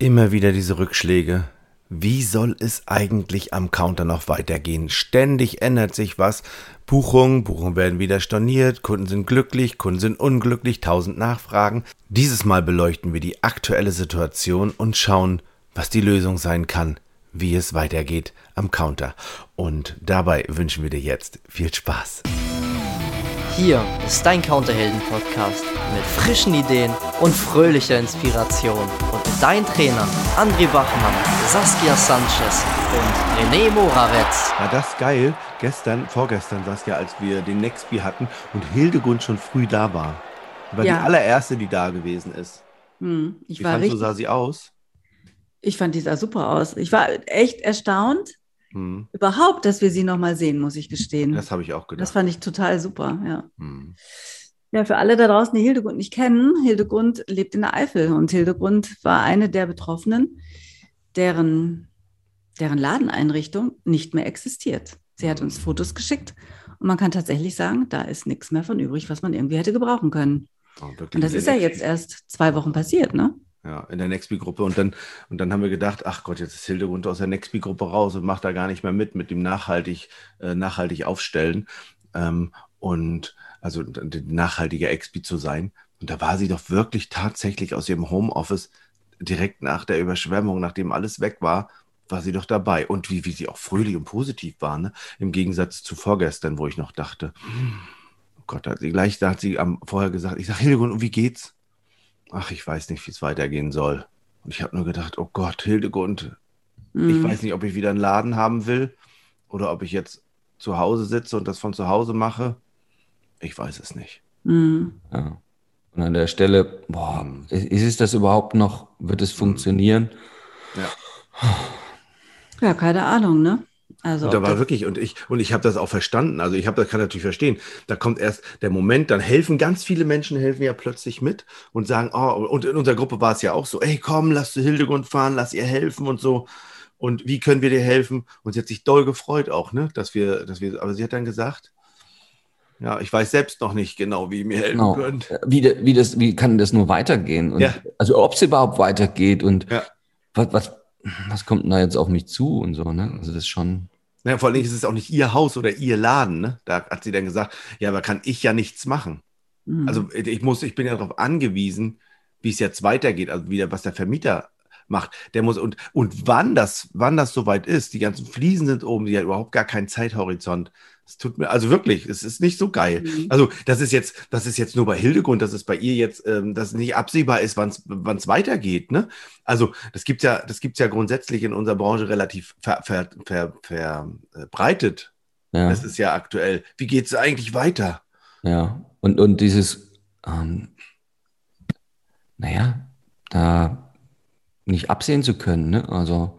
Immer wieder diese Rückschläge. Wie soll es eigentlich am Counter noch weitergehen? Ständig ändert sich was. Buchungen, Buchungen werden wieder storniert, Kunden sind glücklich, Kunden sind unglücklich, tausend Nachfragen. Dieses Mal beleuchten wir die aktuelle Situation und schauen, was die Lösung sein kann, wie es weitergeht am Counter. Und dabei wünschen wir dir jetzt viel Spaß. Hier ist dein Counterhelden-Podcast mit frischen Ideen und fröhlicher Inspiration. Und mit deinen Trainern André Bachmann, Saskia Sanchez und René Moravetz. War das geil? Gestern, vorgestern, Saskia, als wir den Nextby hatten und Hildegund schon früh da war. War Ja. die allererste, die da gewesen ist. Hm, ich Wie war fandst du, richtig, sah sie aus? ich fand die sah super aus. Ich war echt erstaunt, Hm, überhaupt, dass wir sie noch mal sehen, muss ich gestehen. das habe ich auch Das gedacht. fand ich total super, ja. Hm. Ja, für alle da draußen, die Hildegund nicht kennen, Hildegund lebt in der Eifel und Hildegund war eine der Betroffenen, deren, deren Ladeneinrichtung nicht mehr existiert. Sie hat uns Fotos geschickt und man kann tatsächlich sagen, da ist nichts mehr von übrig, was man irgendwie hätte gebrauchen können. Oh, Und das ist ja jetzt erst zwei Wochen passiert, ne? Ja, in der Nextby-Gruppe. Und dann, und dann haben wir gedacht, ach Gott, jetzt ist Hildegund aus der Nextby-Gruppe raus und macht da gar nicht mehr mit, mit dem nachhaltig, äh, nachhaltig aufstellen. Ähm, und also nachhaltiger Expi zu sein. Und da war sie doch wirklich tatsächlich aus ihrem Homeoffice direkt nach der Überschwemmung, nachdem alles weg war, war sie doch dabei. Und wie, wie sie auch fröhlich und positiv war, ne? Im Gegensatz zu vorgestern, wo ich noch dachte, oh Gott, hat sie gleich, da hat sie am, vorher gesagt, ich sage, Hildegund, und wie geht's? Ach, ich weiß nicht, wie es weitergehen soll. Und ich habe nur gedacht, oh Gott, Hildegund, ich Mhm. weiß nicht, ob ich wieder einen Laden haben will oder ob ich jetzt zu Hause sitze und das von zu Hause mache. Ich weiß es nicht. Mhm. Ja. Und an der Stelle, boah, ist es das überhaupt noch? Wird es funktionieren? Ja. Ja, keine Ahnung, ne? Also, Und da war wirklich, und ich, und ich habe das auch verstanden. Also ich habe das kann natürlich verstehen. Da kommt erst der Moment, dann helfen ganz viele Menschen, helfen ja plötzlich mit und sagen, oh, und in unserer Gruppe war es ja auch so, ey, komm, lass du Hildegund fahren, lass ihr helfen und so. Und wie können wir dir helfen? Und sie hat sich doll gefreut auch, ne, dass wir, dass wir, aber sie hat dann gesagt, ja, ich weiß selbst noch nicht genau, wie ihr mir helfen Genau. könnt. Wie, wie, das, wie kann das nur weitergehen? Und, Ja. Also ob es überhaupt weitergeht und Ja. was, was, was kommt denn da jetzt auf mich zu und so, ne? Also das ist schon. Ja, vor Dingen ist es auch nicht ihr Haus oder ihr Laden, ne? Da hat sie dann gesagt, ja, aber kann ich ja nichts machen. Mhm. Also ich muss, ich bin ja darauf angewiesen, wie es jetzt weitergeht, also wieder, was der Vermieter macht. Der muss und, und wann das, wann das soweit ist, die ganzen Fliesen sind oben, die hat überhaupt gar keinen Zeithorizont. Es tut mir, also wirklich, es ist nicht so geil. Mhm. Also, das ist jetzt, das ist jetzt nur bei Hildegund, dass es bei ihr jetzt, ähm, dass nicht absehbar ist, wann es weitergeht, ne? Also, das gibt's ja, das gibt's ja grundsätzlich in unserer Branche relativ verbreitet. Ver, ver, ver, verbreitet. Ja, Das ist ja aktuell. Wie geht es eigentlich weiter? ja. Und, und dieses, ähm, naja, da nicht absehen zu können, ne? Also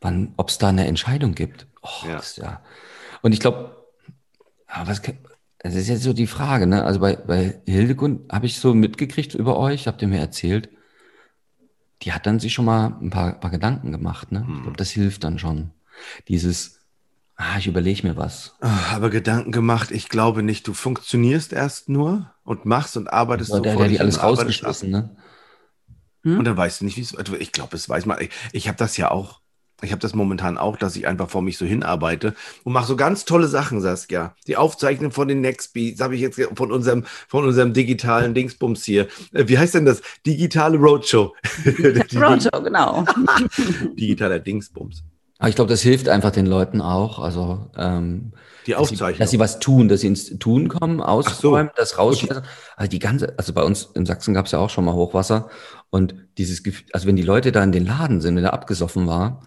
wann, ob es da eine Entscheidung gibt. Oh, Ja. das ist ja. Und ich glaube, was kann- das ist jetzt so die Frage, ne? Also bei, bei Hildegund habe ich so mitgekriegt über euch, habt ihr mir erzählt, die hat dann sich schon mal ein paar, paar Gedanken gemacht, ne? Ich glaube, das hilft dann schon. Dieses, ah, ich überlege mir was. Ah, Aber Gedanken gemacht, ich glaube nicht. Du funktionierst erst nur und machst und arbeitest So, der hat dich die alles rausgeschmissen, ne? Hm? Und dann weißt du nicht, wie es also Ich glaube, es weiß man. Ich, ich habe das ja auch. Ich habe das momentan auch, dass ich einfach vor mich so hinarbeite und mache so ganz tolle Sachen, Saskia. Die Aufzeichnung von den Nextbeats habe ich jetzt von unserem, von unserem digitalen Dingsbums hier. Äh, Wie heißt denn das? Digitale Roadshow. Roadshow, genau. Digitaler Dingsbums. Aber ich glaube, das hilft einfach den Leuten auch. Also, ähm, Die dass sie, Aufzeichnung. dass sie was tun, dass sie ins Tun kommen, ausräumen, das rausschmeißen. Also die ganze, also bei uns in Sachsen gab es ja auch schon mal Hochwasser und dieses Gefühl, also wenn die Leute da in den Laden sind, wenn der abgesoffen war,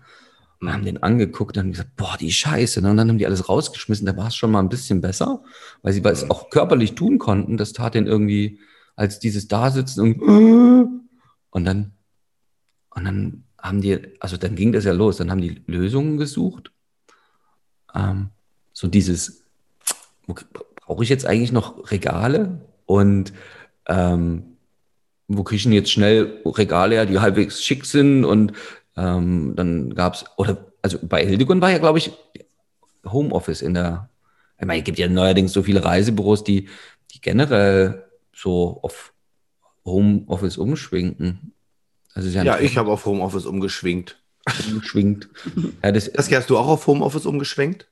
und haben den angeguckt und haben gesagt, boah, die Scheiße. ne? Und dann haben die alles rausgeschmissen, da war es schon mal ein bisschen besser, weil sie es auch körperlich tun konnten. Das tat denen irgendwie, als dieses Dasitzen und, und dann, und dann haben die, also dann ging das ja los, dann haben die Lösungen gesucht. Ähm, so dieses, brauche ich jetzt eigentlich noch Regale? Und ähm, wo kriege ich denn jetzt schnell Regale her, die halbwegs schick sind? Und ähm, dann gab es, oder also bei Hildegund war ja, glaube ich, Homeoffice in der, ich meine, es gibt ja neuerdings so viele Reisebüros, die, die generell so auf Homeoffice umschwenken. Also ja, ja ich habe auf Homeoffice umgeschwingt. Umgeschwingt. Ja, das, das hast du auch auf Homeoffice umgeschwenkt?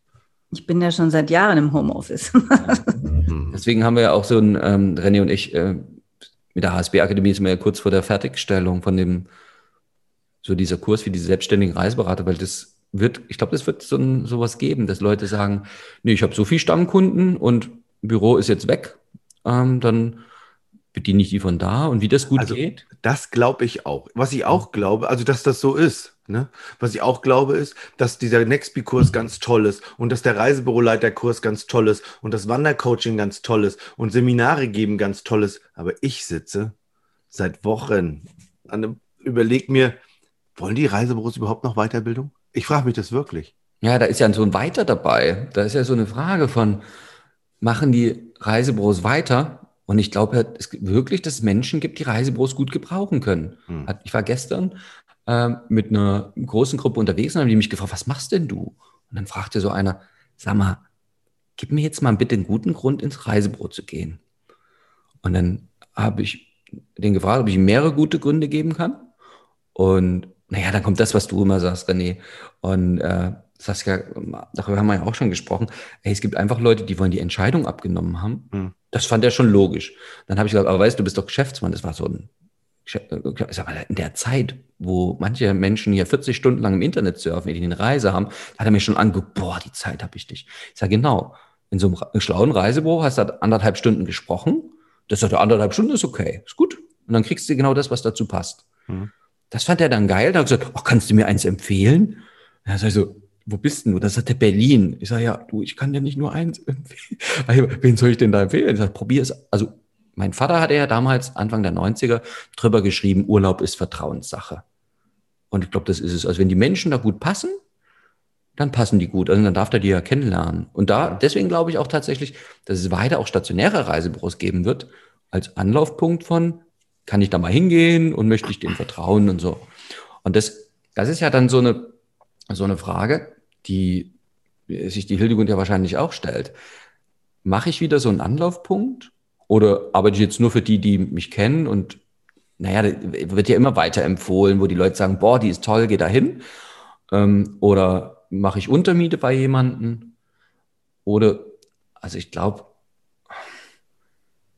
Ich bin ja schon seit Jahren im Homeoffice. Deswegen haben wir ja auch so ein, ähm, René und ich, äh, mit der HSB-Akademie sind wir ja kurz vor der Fertigstellung von dem, so dieser Kurs wie diese selbstständigen Reiseberater, weil das wird, ich glaube, das wird so ein, sowas geben, dass Leute sagen, nee, ich habe so viel Stammkunden und Büro ist jetzt weg, ähm, dann bediene ich die von da und wie das gut also, geht? Das glaube ich auch. Was ich auch glaube, also dass das so ist. Ne? Was ich auch glaube, ist, dass dieser Nextby-Kurs ganz toll ist und dass der Reisebüroleiter-Kurs ganz toll ist und das Wandercoaching ganz toll ist und Seminare geben ganz toll ist. Aber ich sitze seit Wochen an einem, überleg mir, wollen die Reisebüros überhaupt noch Weiterbildung? Ich frage mich das wirklich. Ja, da ist ja so ein Weiter dabei. Da ist ja so eine Frage von, machen die Reisebüros weiter und ich glaube es gibt wirklich, dass es Menschen gibt, die Reisebüros gut gebrauchen können. Hm. Ich war gestern äh, mit einer großen Gruppe unterwegs und haben die mich gefragt, was machst denn du? Und dann fragte so einer, sag mal, gib mir jetzt mal bitte einen guten Grund, ins Reisebüro zu gehen. Und dann habe ich den gefragt, ob ich ihm mehrere gute Gründe geben kann. Und naja, dann kommt das, was du immer sagst, René. Und äh, Saskia, darüber haben wir ja auch schon gesprochen. Ey, es gibt einfach Leute, die wollen die Entscheidung abgenommen haben. Hm. Das fand er schon logisch. Dann habe ich gesagt, aber weißt du, du bist doch Geschäftsmann. Das war so ein, in der Zeit, wo manche Menschen hier 40 Stunden lang im Internet surfen, die eine Reise haben, hat er mir schon angeguckt, boah, die Zeit habe ich dich. Ich sage, genau. In so einem schlauen Reisebüro hast du anderthalb Stunden gesprochen. Das sagt, anderthalb Stunden ist okay, ist gut. Und dann kriegst du genau das, was dazu passt. Hm. Das fand er dann geil. Da hat er gesagt, oh, kannst du mir eins empfehlen? Ja, sag ich so, wo bist denn du? Das hat der Berlin. Ich sage, ja, du, ich kann dir nicht nur eins empfehlen. Wen soll ich denn da empfehlen? Ich sage, probier es. Also, mein Vater hatte ja damals, Anfang der 90er, drüber geschrieben, Urlaub ist Vertrauenssache. Und ich glaube, das ist es. Also, wenn die Menschen da gut passen, dann passen die gut. Also, dann darf der die ja kennenlernen. Und da, deswegen glaube ich auch tatsächlich, dass es weiter auch stationäre Reisebüros geben wird, als Anlaufpunkt von, kann ich da mal hingehen und möchte ich dem vertrauen und so. Und das, das ist ja dann so eine, so eine Frage, die sich die Hildegund ja wahrscheinlich auch stellt. Mache ich wieder so einen Anlaufpunkt oder arbeite ich jetzt nur für die, die mich kennen und naja, wird ja immer weiter empfohlen, wo die Leute sagen, boah, die ist toll, geh da hin. Ähm, oder mache ich Untermiete bei jemandem? Oder, also ich glaube,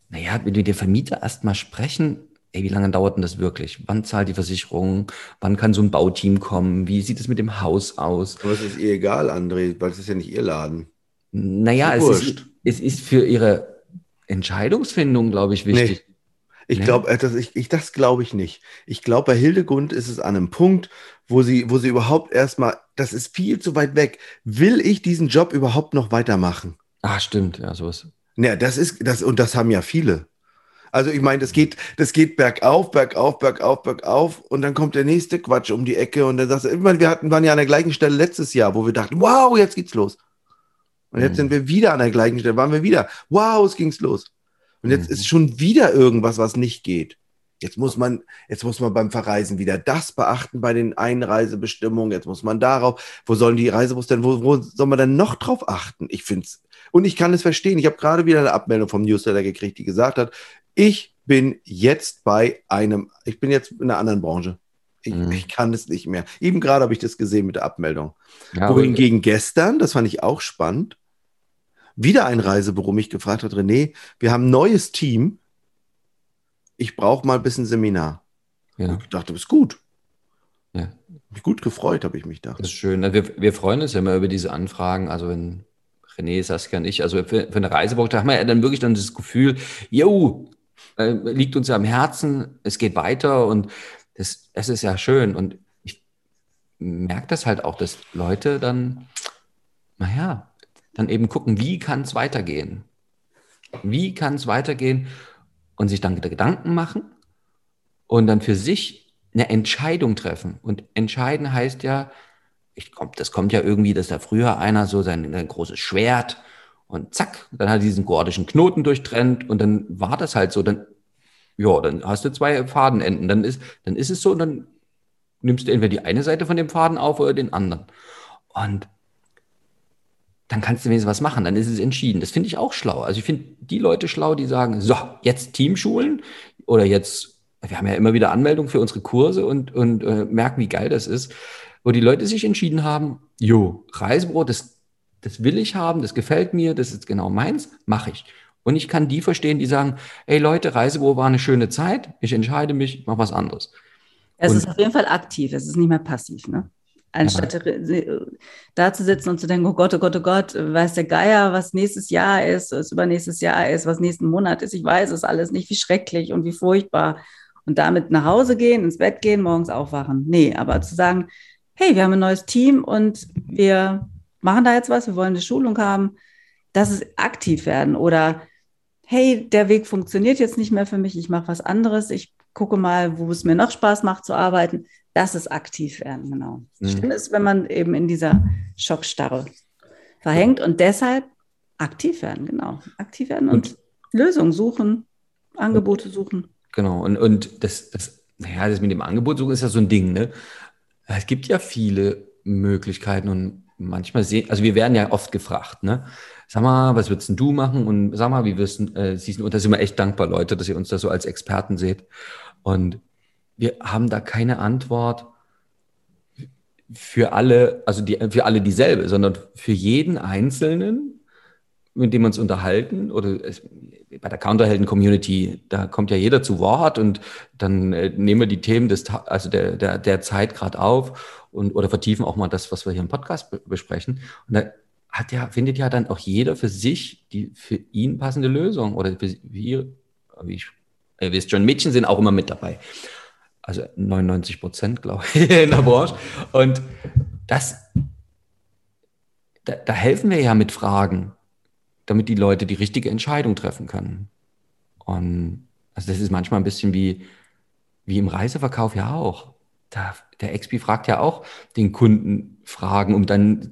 naja, wenn wir mit dem Vermieter erstmal sprechen, ey, wie lange dauert denn das wirklich? Wann zahlt die Versicherung? Wann kann so ein Bauteam kommen? Wie sieht es mit dem Haus aus? Aber es ist ihr egal, André, weil es ist ja nicht ihr Laden. Naja, es ist, es ist für ihre Entscheidungsfindung, glaube ich, wichtig. Nee. Ich nee. glaube, äh, das, ich, ich, das glaube ich nicht. Ich glaube, bei Hildegund ist es an einem Punkt, wo sie, wo sie überhaupt erstmal, das ist viel zu weit weg. Will ich diesen Job überhaupt noch weitermachen? Ah, stimmt, ja, sowas. Ja, das ist, das, und das haben ja viele. Also ich meine, das geht, das geht bergauf, bergauf, bergauf, bergauf und dann kommt der nächste Quatsch um die Ecke und dann sagst du, ich meine, wir hatten, waren ja an der gleichen Stelle letztes Jahr, wo wir dachten, wow, jetzt geht's los. Und jetzt mhm. sind wir wieder an der gleichen Stelle, waren wir wieder, wow, es ging's los. Und jetzt mhm. ist schon wieder irgendwas, was nicht geht. Jetzt muss man, jetzt muss man beim Verreisen wieder das beachten bei den Einreisebestimmungen. Jetzt muss man darauf, wo sollen die Reisebus denn, wo, wo soll man denn noch drauf achten? Ich finde es, und ich kann es verstehen. Ich habe gerade wieder eine Abmeldung vom Newsletter gekriegt, die gesagt hat, ich bin jetzt bei einem, ich bin jetzt in einer anderen Branche. Ich, mhm. ich kann es nicht mehr. Eben gerade habe ich das gesehen mit der Abmeldung. Ja, Wohingegen gestern, das fand ich auch spannend, wieder ein Reisebüro mich gefragt hat, René, wir haben ein neues Team. Ich brauche mal ein bisschen Seminar. Ja. Und ich dachte, das ist gut. Ja. Mich gut gefreut, habe ich mich gedacht. Das ist schön. Wir, wir freuen uns ja immer über diese Anfragen. Also wenn René, Saskia und ich, also für, für eine da haben wir ja dann wirklich dann das Gefühl, jo, äh, liegt uns ja am Herzen, es geht weiter und das, das ist ja schön. Und ich merke das halt auch, dass Leute dann, naja, dann eben gucken, wie kann es weitergehen? Wie kann es weitergehen? Und sich dann Gedanken machen und dann für sich eine Entscheidung treffen. Und entscheiden heißt ja, ich komm, das kommt ja irgendwie, dass da früher einer so sein, sein großes Schwert und zack, dann hat er diesen gordischen Knoten durchtrennt und dann war das halt so. Dann, ja, dann hast du zwei Fadenenden. Dann ist, dann ist es so und dann nimmst du entweder die eine Seite von dem Faden auf oder den anderen. Und dann kannst du wenigstens was machen, dann ist es entschieden. Das finde ich auch schlau. Also ich finde die Leute schlau, die sagen, so, jetzt Teamschulen oder jetzt wir haben ja immer wieder Anmeldungen für unsere Kurse und, und äh, merken, wie geil das ist, wo die Leute sich entschieden haben, jo, Reisebüro, das, das will ich haben, das gefällt mir, das ist genau meins, mache ich. Und ich kann die verstehen, die sagen, ey Leute, Reisebüro war eine schöne Zeit, ich entscheide mich, ich mache was anderes. Es und, ist auf jeden Fall aktiv, es ist nicht mehr passiv, ne? Anstatt ja. da zu sitzen und zu denken, oh Gott, oh Gott, oh Gott, weiß der Geier, was nächstes Jahr ist, was übernächstes Jahr ist, was nächsten Monat ist, ich weiß es alles nicht, wie schrecklich und wie furchtbar. Und damit nach Hause gehen, ins Bett gehen, morgens aufwachen. Nee, aber zu sagen, hey, wir haben ein neues Team und wir machen da jetzt was, wir wollen eine Schulung haben, das ist aktiv werden. Oder hey, der Weg funktioniert jetzt nicht mehr für mich, ich mache was anderes, ich gucke mal, wo es mir noch Spaß macht zu arbeiten. Das ist aktiv werden, genau. Mhm. Schlimm ist, wenn man eben in dieser Schockstarre verhängt und deshalb aktiv werden, genau. Aktiv werden und, und Lösungen suchen, Angebote suchen. Genau, und, und das, das, naja, das mit dem Angebot suchen ist ja so ein Ding, ne? Es gibt ja viele Möglichkeiten und manchmal sehen, also wir werden ja oft gefragt, ne? Sag mal, was würdest du machen? Und sag mal, wie wirst äh, siehst du, und da sind wir echt dankbar, Leute, dass ihr uns da so als Experten seht. Und wir haben da keine Antwort für alle, also die, für alle dieselbe, sondern für jeden Einzelnen, mit dem wir uns unterhalten oder es, bei der Counterhelden-Community, da kommt ja jeder zu Wort und dann äh, nehmen wir die Themen des, also der, der, der Zeit gerade auf und oder vertiefen auch mal das, was wir hier im Podcast besprechen. Und da hat ja, findet ja dann auch jeder für sich die für ihn passende Lösung oder für wie, wie ich, ihr wisst schon, Mädchen sind auch immer mit dabei. Also 99 Prozent, glaube ich, in der Branche. Und das, da, da helfen wir ja mit Fragen damit die Leute die richtige Entscheidung treffen können. Und also das ist manchmal ein bisschen wie, wie im Reiseverkauf ja auch. Da, der XP fragt ja auch den Kunden Fragen, um dann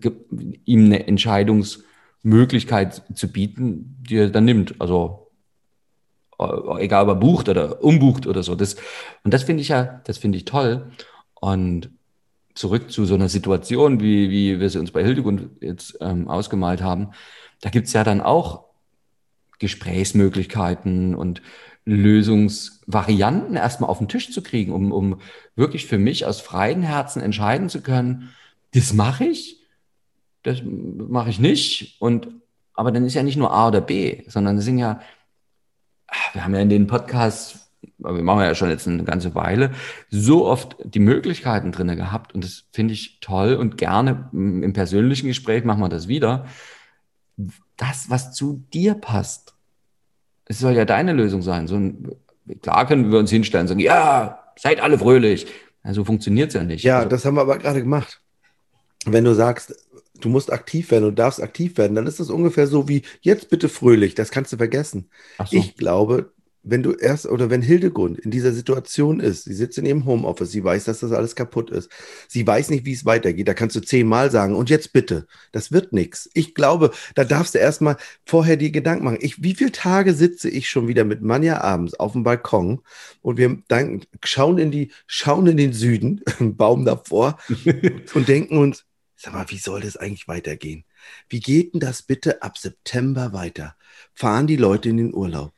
ihm eine Entscheidungsmöglichkeit zu bieten, die er dann nimmt. Also äh, egal ob er bucht oder umbucht oder so. Das, und das finde ich ja, das finde ich toll. Und zurück zu so einer Situation, wie, wie wir sie uns bei Hildegund jetzt ähm, ausgemalt haben da gibt es ja dann auch Gesprächsmöglichkeiten und Lösungsvarianten erstmal auf den Tisch zu kriegen, um, um wirklich für mich aus freien Herzen entscheiden zu können, das mache ich, das mache ich nicht. Und aber dann ist ja nicht nur A oder B, sondern es sind ja, wir haben ja in den Podcasts, wir machen ja schon jetzt eine ganze Weile, so oft die Möglichkeiten drin gehabt. Und das finde ich toll und gerne im persönlichen Gespräch machen wir das wieder, das, was zu dir passt. Es soll ja deine Lösung sein. So ein, klar können wir uns hinstellen und sagen, ja, seid alle fröhlich. Ja, so funktioniert es ja nicht. Ja, also, das haben wir aber gerade gemacht. Wenn du sagst, du musst aktiv werden und darfst aktiv werden, dann ist das ungefähr so wie jetzt bitte fröhlich. Das kannst du vergessen. So. Ich glaube, wenn du erst oder wenn Hildegund in dieser Situation ist, sie sitzt in ihrem Homeoffice, sie weiß, dass das alles kaputt ist, sie weiß nicht, wie es weitergeht, da kannst du zehnmal sagen, und jetzt bitte, das wird nichts. Ich glaube, da darfst du erstmal vorher die Gedanken machen. Ich, wie viele Tage sitze ich schon wieder mit Manja abends auf dem Balkon und wir dann schauen in die, schauen in den Süden, einen Baum davor und denken uns, sag mal, wie soll das eigentlich weitergehen? Wie geht denn das bitte ab September weiter? Fahren die Leute in den Urlaub?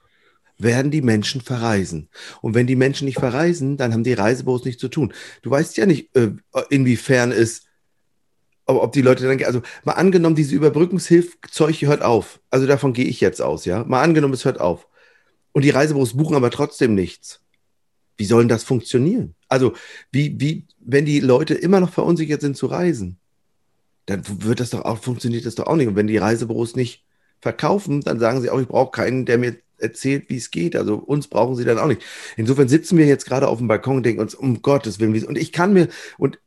Werden die Menschen verreisen. Und wenn die Menschen nicht verreisen, dann haben die Reisebüros nichts zu tun. Du weißt ja nicht, äh, inwiefern es, ob die Leute dann, also mal angenommen, diese Überbrückungshilfzeug hört auf. Also davon gehe ich jetzt aus, ja. Mal angenommen, es hört auf. Und die Reisebüros buchen aber trotzdem nichts. Wie soll denn das funktionieren? Also, wie, wie, wenn die Leute immer noch verunsichert sind zu reisen, dann wird das doch auch, funktioniert das doch auch nicht. Und wenn die Reisebüros nicht verkaufen, dann sagen sie auch, ich brauche keinen, der mir erzählt, wie es geht. Also uns brauchen sie dann auch nicht. Insofern sitzen wir jetzt gerade auf dem Balkon und denken uns, um Gottes Willen, und ich kann mir, und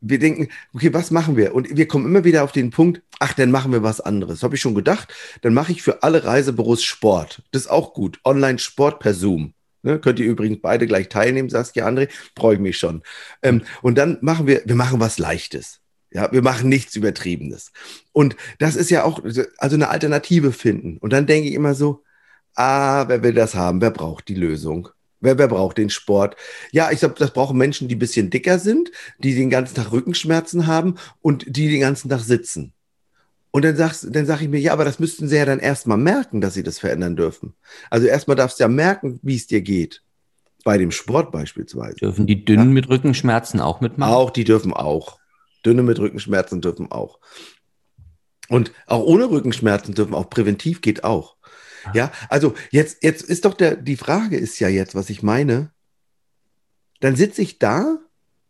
wir denken, okay, was machen wir? Und wir kommen immer wieder auf den Punkt, ach, dann machen wir was anderes. Habe ich schon gedacht. Dann mache ich für alle Reisebüros Sport. Das ist auch gut. Online-Sport per Zoom. Ne, könnt ihr übrigens beide gleich teilnehmen, Saskia André. Freue ich mich schon. Ähm, und dann machen wir, wir machen was Leichtes. Ja, wir machen nichts Übertriebenes. Und das ist ja auch, also eine Alternative finden. Und dann denke ich immer so, ah, wer will das haben? Wer braucht die Lösung? Wer, wer braucht den Sport? Ja, ich glaube, das brauchen Menschen, die ein bisschen dicker sind, die den ganzen Tag Rückenschmerzen haben und die den ganzen Tag sitzen. Und dann sagst, dann sage ich mir, ja, aber das müssten sie ja dann erstmal merken, dass sie das verändern dürfen. Also erstmal darfst du ja merken, wie es dir geht. Bei dem Sport beispielsweise. Dürfen die Dünnen ja. mit Rückenschmerzen auch mitmachen? Auch, die dürfen auch. Dünne mit Rückenschmerzen dürfen auch. Und auch ohne Rückenschmerzen dürfen auch präventiv geht auch. Ja, ja also jetzt, jetzt ist doch der, die Frage ist ja jetzt, was ich meine. Dann sitze ich da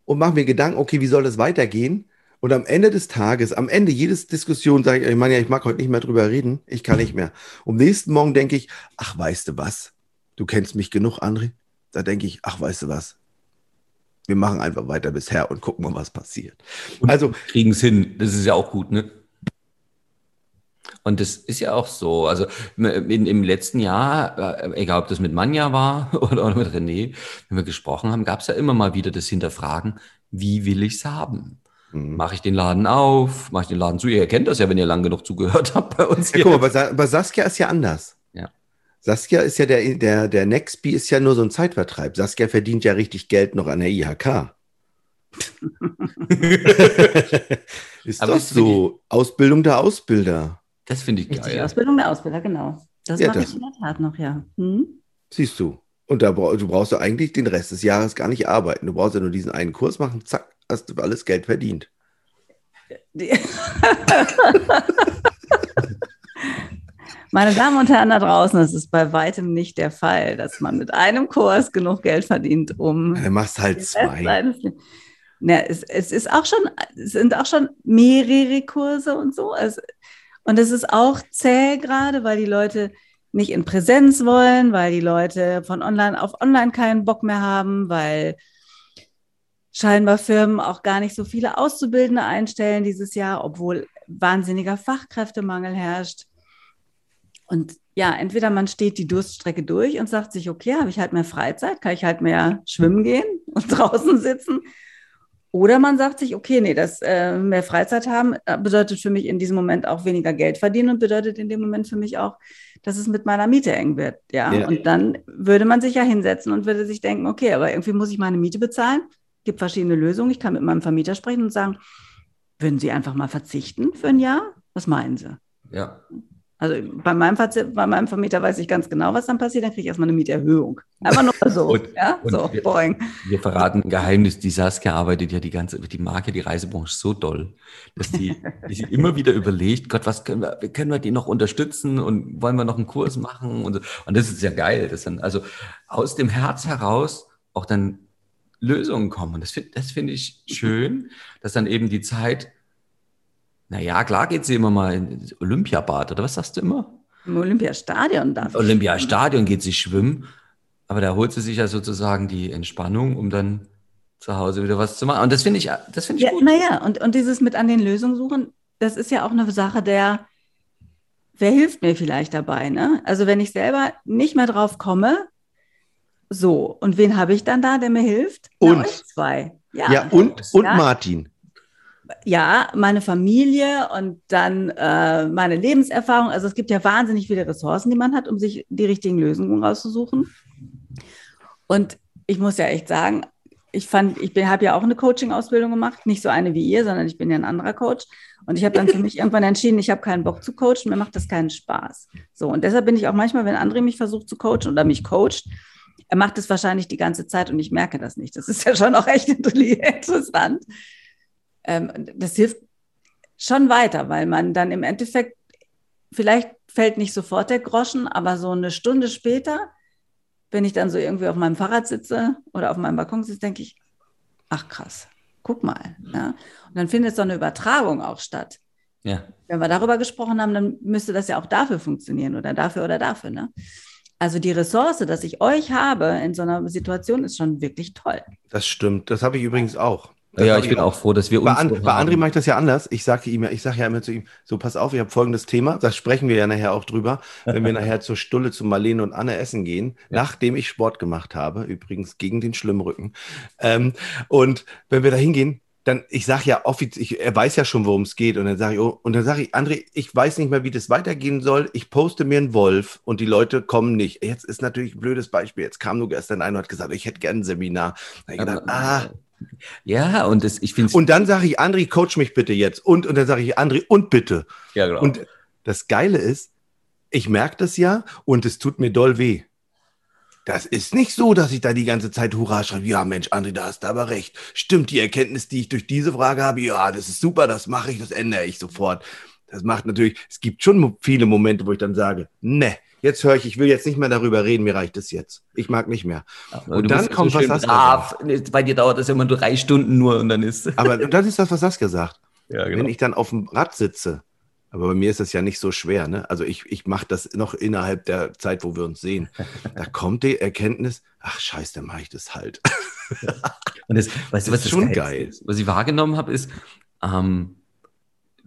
und mache mir Gedanken, okay, wie soll das weitergehen? Und am Ende des Tages, am Ende jedes Diskussion sage ich, ich meine ja, ich mag heute nicht mehr drüber reden, ich kann nicht mehr. Und nächsten Morgen denke ich, ach, weißt du was? Du kennst mich genug, André. Da denke ich, ach, weißt du was? Wir machen einfach weiter bisher und gucken mal, was passiert. Und also kriegen es hin. Das ist ja auch gut, ne? Und das ist ja auch so. Also in, im letzten Jahr, äh, egal ob das mit Manja war oder, mit René, wenn wir gesprochen haben, gab es ja immer mal wieder das Hinterfragen, wie will ich es haben? Mhm. Mache ich den Laden auf? Mache ich den Laden zu? Ihr kennt das ja, wenn ihr lang genug zugehört habt bei uns. Ja, guck mal, bei, bei Saskia ist ja anders. Ja. Saskia ist ja der, der, der Nextbee ist ja nur so ein Zeitvertreib. Saskia verdient ja richtig Geld noch an der IHK. ist Aber doch so. Ausbildung der Ausbilder. Das finde ich Richtig, geil. Ausbildung der Ausbilder, genau. Das ja, mache ich in der Tat noch, ja. Hm? Siehst du. Und da du brauchst du eigentlich den Rest des Jahres gar nicht arbeiten. Du brauchst ja nur diesen einen Kurs machen, zack, hast du alles Geld verdient. Meine Damen und Herren da draußen, es ist bei weitem nicht der Fall, dass man mit einem Kurs genug Geld verdient, um. Du machst halt zwei. Ja, es, es, ist auch schon, es sind auch schon mehrere Kurse und so. Also und es ist auch zäh gerade, weil die Leute nicht in Präsenz wollen, weil die Leute von online auf online keinen Bock mehr haben, weil scheinbar Firmen auch gar nicht so viele Auszubildende einstellen dieses Jahr, obwohl wahnsinniger Fachkräftemangel herrscht. Und ja, entweder man steht die Durststrecke durch und sagt sich, okay, habe ich halt mehr Freizeit, kann ich halt mehr schwimmen gehen und draußen sitzen. Oder man sagt sich, okay, nee, das äh, mehr Freizeit haben äh, bedeutet für mich in diesem Moment auch weniger Geld verdienen und bedeutet in dem Moment für mich auch, dass es mit meiner Miete eng wird. Ja? ja. Und dann würde man sich ja hinsetzen und würde sich denken, okay, aber irgendwie muss ich meine Miete bezahlen. Es gibt verschiedene Lösungen. Ich kann mit meinem Vermieter sprechen und sagen, würden Sie einfach mal verzichten für ein Jahr? Was meinen Sie? Ja. Also bei meinem, bei meinem, Vermieter weiß ich ganz genau, was dann passiert. Dann kriege ich erstmal eine Mieterhöhung. Einfach nur so. und, ja? so wir, boing. wir verraten ein Geheimnis. Die Saskia arbeitet ja die ganze, die Marke, die Reisebranche so doll, dass die, die immer wieder überlegt, Gott, was können wir, können wir die noch unterstützen und wollen wir noch einen Kurs machen? Und, so. und das ist ja geil. Das dann, also aus dem Herz heraus auch dann Lösungen kommen. Und das, das finde ich schön, dass dann eben die Zeit naja, klar geht sie immer mal ins Olympiabad, oder was sagst du immer? Im Olympiastadion darf Im Olympiastadion geht sie schwimmen, aber da holt sie sich ja sozusagen die Entspannung, um dann zu Hause wieder was zu machen. Und das finde ich, das finde ich ja, gut. Naja, und, und dieses mit an den Lösungen suchen, das ist ja auch eine Sache der, wer hilft mir vielleicht dabei? Ne? Also wenn ich selber nicht mehr drauf komme, so, und wen habe ich dann da, der mir hilft? Und Na, zwei. Ja, ja und, und ja. Martin ja, meine Familie und dann äh, meine Lebenserfahrung. Also es gibt ja wahnsinnig viele Ressourcen, die man hat, um sich die richtigen Lösungen rauszusuchen. Und ich muss ja echt sagen, ich fand, ich habe ja auch eine Coaching-Ausbildung gemacht, nicht so eine wie ihr, sondern ich bin ja ein anderer Coach. Und ich habe dann für mich irgendwann entschieden, ich habe keinen Bock zu coachen, mir macht das keinen Spaß. So, und deshalb bin ich auch manchmal, wenn André mich versucht zu coachen oder mich coacht, er macht es wahrscheinlich die ganze Zeit und ich merke das nicht. Das ist ja schon auch echt interessant das hilft schon weiter, weil man dann im Endeffekt, vielleicht fällt nicht sofort der Groschen, aber so eine Stunde später, wenn ich dann so irgendwie auf meinem Fahrrad sitze oder auf meinem Balkon sitze, denke ich, ach krass, guck mal. Ja? Und dann findet so eine Übertragung auch statt. Ja. Wenn wir darüber gesprochen haben, dann müsste das ja auch dafür funktionieren oder dafür oder dafür. Ne? Also die Ressource, dass ich euch habe in so einer Situation, ist schon wirklich toll. Das stimmt. Das habe ich übrigens auch. Ja, ich bin auch froh, dass wir uns. Bei, And, bei André mache ich das ja anders. Ich sage ihm ja, ich sage ja immer zu ihm, so pass auf, ich habe folgendes Thema, da sprechen wir ja nachher auch drüber, wenn wir nachher zur Stulle zu Marlene und Anne essen gehen, ja. nachdem ich Sport gemacht habe, übrigens gegen den Schlimmrücken. Ähm, und wenn wir da hingehen, dann, ich sage ja offiziell, er weiß ja schon, worum es geht. Und dann sage ich, oh, und dann sage ich, André, ich weiß nicht mehr, wie das weitergehen soll. Ich poste mir einen Wolf und die Leute kommen nicht. Jetzt ist natürlich ein blödes Beispiel. Jetzt kam nur gestern einer und hat gesagt, ich hätte gerne ein Seminar. Da ich gedacht, ah, ja, und das, ich finde Und dann sage ich, André, coach mich bitte jetzt. Und, und dann sage ich, André, und bitte. Ja, genau. Und das Geile ist, ich merke das ja und es tut mir doll weh. Das ist nicht so, dass ich da die ganze Zeit Hurra schreibe. Ja, Mensch, André, da hast du aber recht. Stimmt, die Erkenntnis, die ich durch diese Frage habe, ja, das ist super, das mache ich, das ändere ich sofort. Das macht natürlich, es gibt schon viele Momente, wo ich dann sage, ne, jetzt höre ich, ich will jetzt nicht mehr darüber reden, mir reicht es jetzt. Ich mag nicht mehr. Ja, und dann kommt so was Saskia sagt. Bei dir dauert das immer nur drei Stunden nur und dann ist. Aber das ist das, was Saskia sagt. Ja, genau. Wenn ich dann auf dem Rad sitze, aber bei mir ist das ja nicht so schwer. Ne? Also ich, ich mache das noch innerhalb der Zeit, wo wir uns sehen. Da kommt die Erkenntnis, ach scheiße, dann mache ich das halt. und das, weißt du, was das schon geil ist? Was ich wahrgenommen habe, ist, ähm,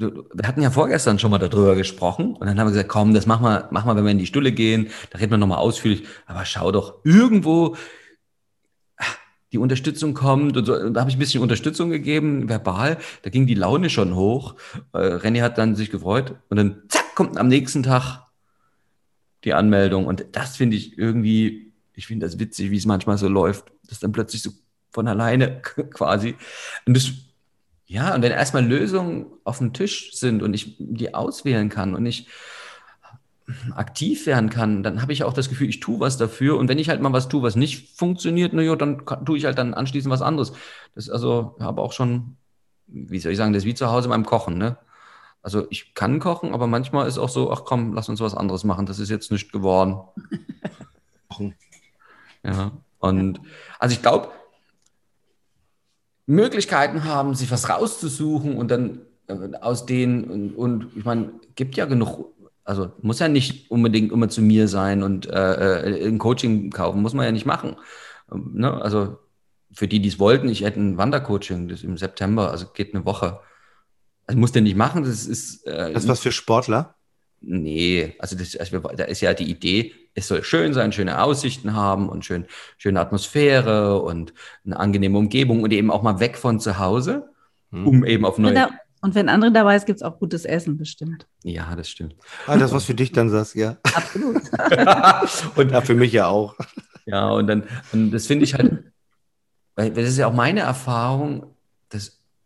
wir hatten ja vorgestern schon mal darüber gesprochen und dann haben wir gesagt, komm, das machen wir, machen wir, wenn wir in die Stulle gehen, da reden wir nochmal ausführlich, aber schau doch, irgendwo die Unterstützung kommt und so, und da habe ich ein bisschen Unterstützung gegeben, verbal, da ging die Laune schon hoch. Äh, René hat dann sich gefreut und dann zack, kommt am nächsten Tag die Anmeldung und das finde ich irgendwie, ich finde das witzig, wie es manchmal so läuft, das dann plötzlich so von alleine quasi und das ja, und wenn erstmal Lösungen auf dem Tisch sind und ich die auswählen kann und ich aktiv werden kann, dann habe ich auch das Gefühl, ich tue was dafür. Und wenn ich halt mal was tue, was nicht funktioniert, na ja, dann tue ich halt dann anschließend was anderes. Das ist also, habe auch schon, wie soll ich sagen, das ist wie zu Hause beim Kochen, ne? Also ich kann kochen, aber manchmal ist auch so, ach komm, lass uns was anderes machen. Das ist jetzt nicht geworden. ja. Und also ich glaube, Möglichkeiten haben, sich was rauszusuchen und dann äh, aus denen und, und ich meine, gibt ja genug, also muss ja nicht unbedingt immer zu mir sein und äh, äh ein Coaching kaufen, muss man ja nicht machen. Ähm, ne? Also für die, die es wollten, ich hätte ein Wandercoaching, das im September, also geht eine Woche. Also muss der nicht machen, das ist. Äh, das ist was für Sportler? Nee, also, das, also da ist ja die Idee, es soll schön sein, schöne Aussichten haben und schön, schöne Atmosphäre und eine angenehme Umgebung und eben auch mal weg von zu Hause, hm. um eben auf neue. Und wenn andere dabei ist, gibt es auch gutes Essen bestimmt. Ja, das stimmt. Ah, das was für dich dann, Saskia. Absolut. und ja, für mich ja auch. Ja, und dann, und das finde ich halt, weil das ist ja auch meine Erfahrung,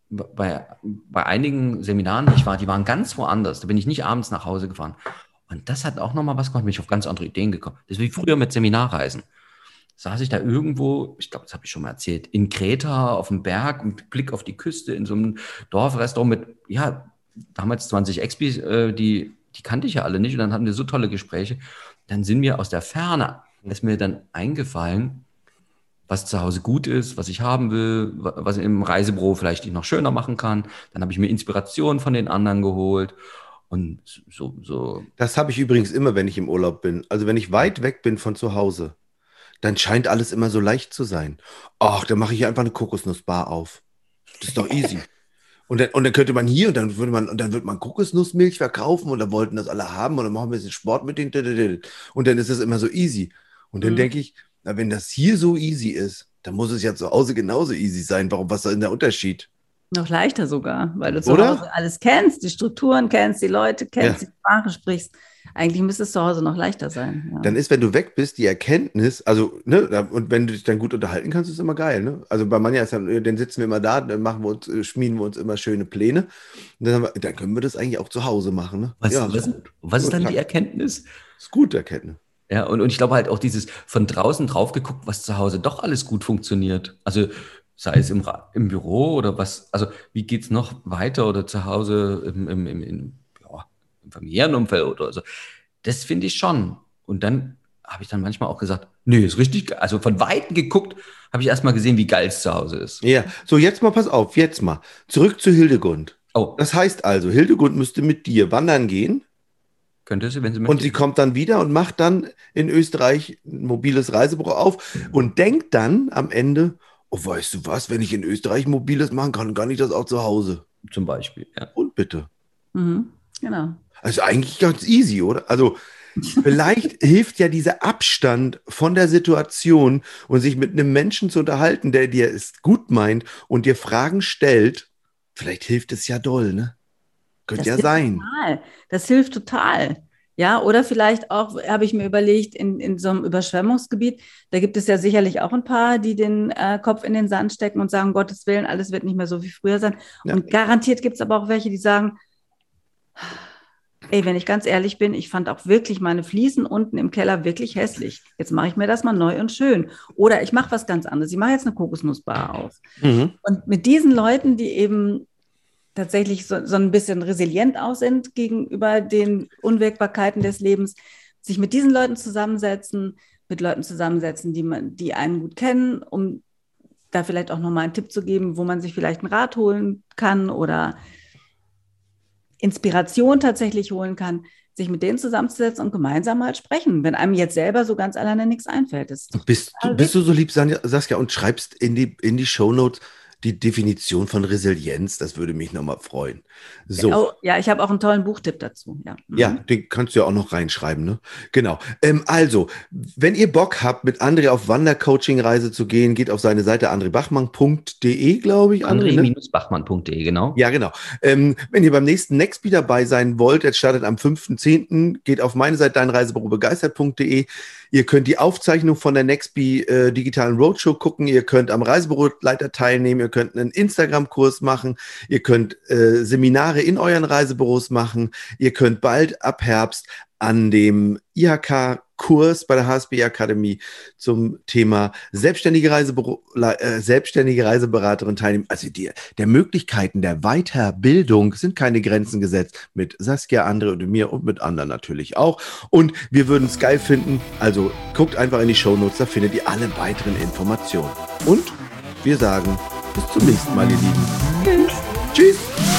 bei, bei einigen Seminaren, die ich war, die waren ganz woanders. Da bin ich nicht abends nach Hause gefahren. Und das hat auch nochmal was gemacht, bin ich auf ganz andere Ideen gekommen. Das ist wie früher mit Seminarreisen. Saß ich da irgendwo, ich glaube, das habe ich schon mal erzählt, in Kreta auf dem Berg mit Blick auf die Küste in so einem Dorfrestaurant mit, ja, damals 20 Expis, äh, die, die kannte ich ja alle nicht. Und dann hatten wir so tolle Gespräche. Dann sind mir aus der Ferne, ist mir dann eingefallen, was zu Hause gut ist, was ich haben will, was im Reisebüro vielleicht ich noch schöner machen kann. Dann habe ich mir Inspiration von den anderen geholt. Und so, so. Das habe ich übrigens immer, wenn ich im Urlaub bin. Also wenn ich weit weg bin von zu Hause, dann scheint alles immer so leicht zu sein. Ach, dann mache ich einfach eine Kokosnussbar auf. Das ist doch easy. Und dann, und dann könnte man hier und dann würde man, und dann wird man Kokosnussmilch verkaufen und dann wollten das alle haben und dann machen wir ein bisschen Sport mit denen. Und dann ist es immer so easy. Und dann mhm. denke ich, na, wenn das hier so easy ist, dann muss es ja zu Hause genauso easy sein. Warum, was ist denn der Unterschied? Noch leichter sogar, weil du zu Oder? Hause alles kennst, die Strukturen kennst, die Leute kennst, ja. die Sprache sprichst. Eigentlich müsste es zu Hause noch leichter sein. Ja. Dann ist, wenn du weg bist, die Erkenntnis, also, ne, und wenn du dich dann gut unterhalten kannst, ist immer geil, ne? Also bei Manja ist dann, dann sitzen wir immer da, dann machen wir uns, äh, schmieden wir uns immer schöne Pläne. Und dann, wir, dann können wir das eigentlich auch zu Hause machen, ne? Was, ja, was, was ist dann die Erkenntnis? Ist gut, Erkenntnis. Ja, und, und ich glaube halt auch dieses von draußen drauf geguckt, was zu Hause doch alles gut funktioniert. Also sei es im, im Büro oder was, also wie geht es noch weiter oder zu Hause im, im, im, im, ja, im familiären Umfeld oder so. Das finde ich schon. Und dann habe ich dann manchmal auch gesagt, nö, ist richtig geil. Also von Weitem geguckt, habe ich erstmal gesehen, wie geil es zu Hause ist. Ja, so jetzt mal, pass auf, jetzt mal. Zurück zu Hildegund. Oh. Das heißt also, Hildegund müsste mit dir wandern gehen. Könnte sie, wenn sie möchte. Und sie kommt dann wieder und macht dann in Österreich ein mobiles Reisebuch auf und denkt dann am Ende, oh, weißt du was, wenn ich in Österreich ein mobiles machen kann, kann ich das auch zu Hause. Zum Beispiel, ja. Und bitte. Mhm, genau. Also eigentlich ganz easy, oder? Also vielleicht hilft ja dieser Abstand von der Situation und sich mit einem Menschen zu unterhalten, der dir es gut meint und dir Fragen stellt. Vielleicht hilft es ja doll, ne? Könnte ja sein. Total. Das hilft total. Ja, oder vielleicht auch, habe ich mir überlegt, in, in so einem Überschwemmungsgebiet, da gibt es ja sicherlich auch ein paar, die den äh, Kopf in den Sand stecken und sagen, Gottes Willen, alles wird nicht mehr so wie früher sein. Ja. Und garantiert gibt es aber auch welche, die sagen, Ey, wenn ich ganz ehrlich bin, ich fand auch wirklich meine Fliesen unten im Keller wirklich hässlich. Jetzt mache ich mir das mal neu und schön. Oder ich mache was ganz anderes. Ich mache jetzt eine Kokosnussbar auf. Mhm. Und mit diesen Leuten, die eben tatsächlich so, so ein bisschen resilient aus sind gegenüber den Unwägbarkeiten des Lebens, sich mit diesen Leuten zusammensetzen, mit Leuten zusammensetzen, die, man, die einen gut kennen, um da vielleicht auch nochmal einen Tipp zu geben, wo man sich vielleicht einen Rat holen kann oder Inspiration tatsächlich holen kann, sich mit denen zusammenzusetzen und gemeinsam mal sprechen, wenn einem jetzt selber so ganz alleine nichts einfällt. Bist, bist du so lieb, Saskia, und schreibst in die, in die Shownotes, die Definition von Resilienz, das würde mich nochmal freuen. So. Oh, ja, ich habe auch einen tollen Buchtipp dazu. Ja, mhm. ja den kannst du ja auch noch reinschreiben. Ne? Genau. Ähm, also, wenn ihr Bock habt, mit André auf Wandercoaching-Reise zu gehen, geht auf seine Seite andrebachmann.de, glaube ich. André-bachmann.de, genau. Ja, genau. Ähm, wenn ihr beim nächsten Nextby dabei sein wollt, jetzt startet am 5.10., geht auf meine Seite deinreisebürobegeistert.de. Ihr könnt die Aufzeichnung von der Nextby äh, digitalen Roadshow gucken. Ihr könnt am Reisebüroleiter teilnehmen. Ihr könnt einen Instagram-Kurs machen. Ihr könnt äh, Seminare in euren Reisebüros machen. Ihr könnt bald ab Herbst an dem IHK Kurs bei der HSB Akademie zum Thema selbstständige, Reisebüro, äh, selbstständige Reiseberaterin teilnehmen. Also die, der Möglichkeiten der Weiterbildung sind keine Grenzen gesetzt mit Saskia, Andre und mir und mit anderen natürlich auch. Und wir würden es geil finden. Also guckt einfach in die Show Notes, da findet ihr alle weiteren Informationen. Und wir sagen bis zum nächsten Mal, ihr Lieben. Tschüss. Tschüss.